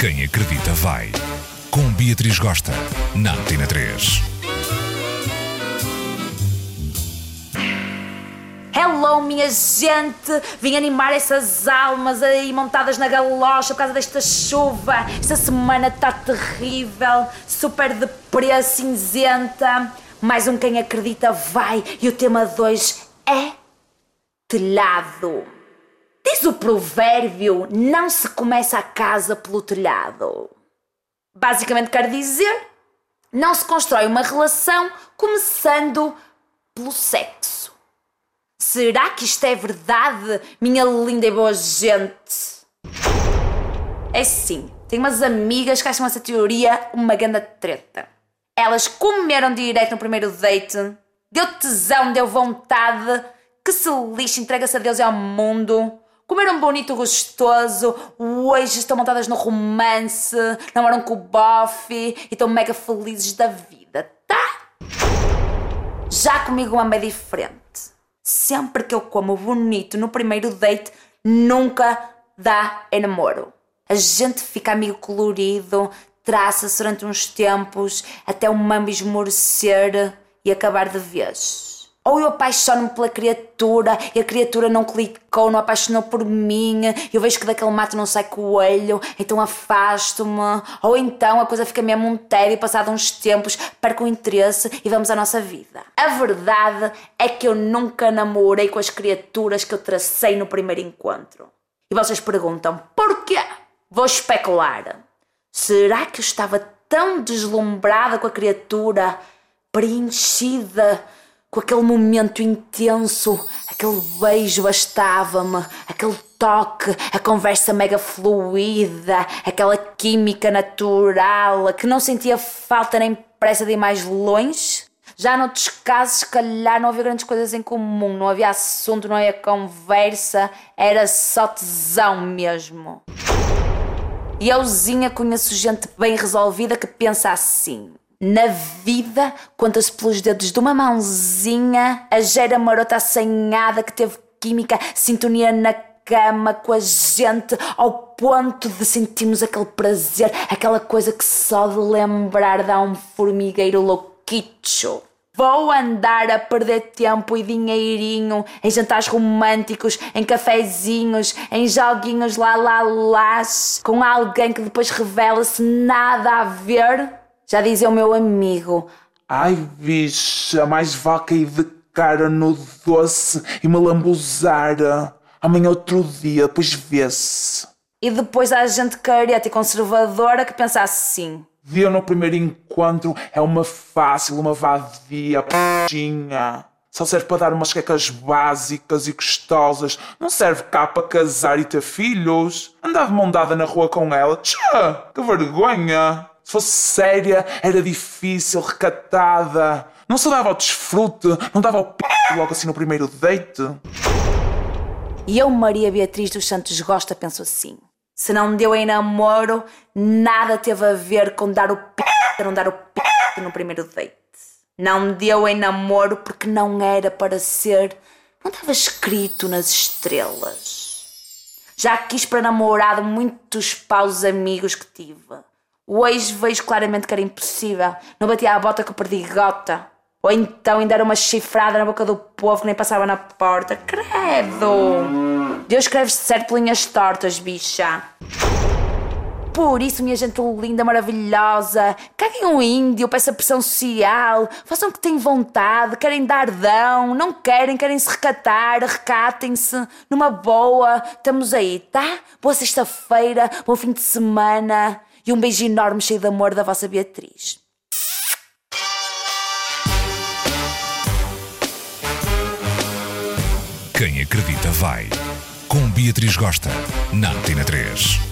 Quem acredita vai. Com Beatriz Gosta, na Antena 3. Hello, minha gente! Vim animar essas almas aí montadas na galocha por causa desta chuva. Esta semana está terrível, super deprê, cinzenta. Mais um Quem Acredita vai e o tema 2 é telhado. Diz o provérbio: não se começa a casa pelo telhado. Basicamente quer dizer: não se constrói uma relação começando pelo sexo. Será que isto é verdade, minha linda e boa gente? É sim, tenho umas amigas que acham essa teoria uma grande treta. Elas comeram direito no primeiro date, deu tesão, deu vontade, que se lixe, entrega-se a Deus e ao mundo. Comeram bonito, gostoso, hoje estão montadas no romance, namoram com o bofe e estão mega felizes da vida, tá? Já comigo uma é diferente. Sempre que eu como bonito no primeiro date, nunca dá em namoro. A gente fica amigo colorido, traça-se durante uns tempos, até o mambo esmorecer e acabar de vez. Ou eu apaixono-me pela criatura e a criatura não clicou, não apaixonou por mim, eu vejo que daquele mato não sai coelho, então afasto-me. Ou então a coisa fica mesmo um tédio e passado uns tempos perco o interesse e vamos à nossa vida. A verdade é que eu nunca namorei com as criaturas que eu tracei no primeiro encontro. E vocês perguntam, porquê? Vou especular. Será que eu estava tão deslumbrada com a criatura, preenchida com aquele momento intenso, aquele beijo bastava-me, aquele toque, a conversa mega fluida, aquela química natural, que não sentia falta nem pressa de ir mais longe. Já noutros casos, se calhar não havia grandes coisas em comum, não havia assunto, não havia conversa, era só tesão mesmo. E euzinha conheço gente bem resolvida que pensa assim. Na vida, conta-se pelos dedos de uma mãozinha a gera marota assanhada que teve química, sintonia na cama com a gente, ao ponto de sentirmos aquele prazer, aquela coisa que só de lembrar dá um formigueiro louquicho. Vou andar a perder tempo e dinheirinho em jantares românticos, em cafezinhos, em joguinhos lá lá lá com alguém que depois revela-se nada a ver? Já dizia o meu amigo. Ai, bicha, mais vale cair de cara no doce e me lambuzar. Amanhã outro dia, depois vê-se. E depois há gente careta e conservadora que pensa assim. Viu no primeiro encontro é uma fácil, uma vadia, p***inha. Só serve para dar umas quecas básicas e gostosas. Não serve cá para casar e ter filhos. Andar de mão dada na rua com ela. Tchã, que vergonha. Se fosse séria, era difícil, recatada. Não se dava ao desfrute, não dava ao p logo assim no primeiro date. E eu, Maria Beatriz dos Santos Gosta, penso assim. Se não deu em namoro, nada teve a ver com dar o p não dar o p no primeiro date. Não deu em namoro porque não era para ser. Não estava escrito nas estrelas. Já quis para namorado muitos paus amigos que tive. Hoje vejo claramente que era impossível. Não batia a bota que eu perdi gota. Ou então ainda era uma chifrada na boca do povo que nem passava na porta. Credo! Deus escreve certo linhas tortas, bicha. Por isso, minha gente linda, maravilhosa, caguem um índio essa pressão social, façam o que têm vontade, querem dar dão, não querem, querem se recatar, recatem-se, numa boa, estamos aí, tá? Boa sexta-feira, bom fim de semana e um beijo enorme cheio de amor da vossa Beatriz. Quem acredita vai. Com Beatriz Gosta, na Antena 3.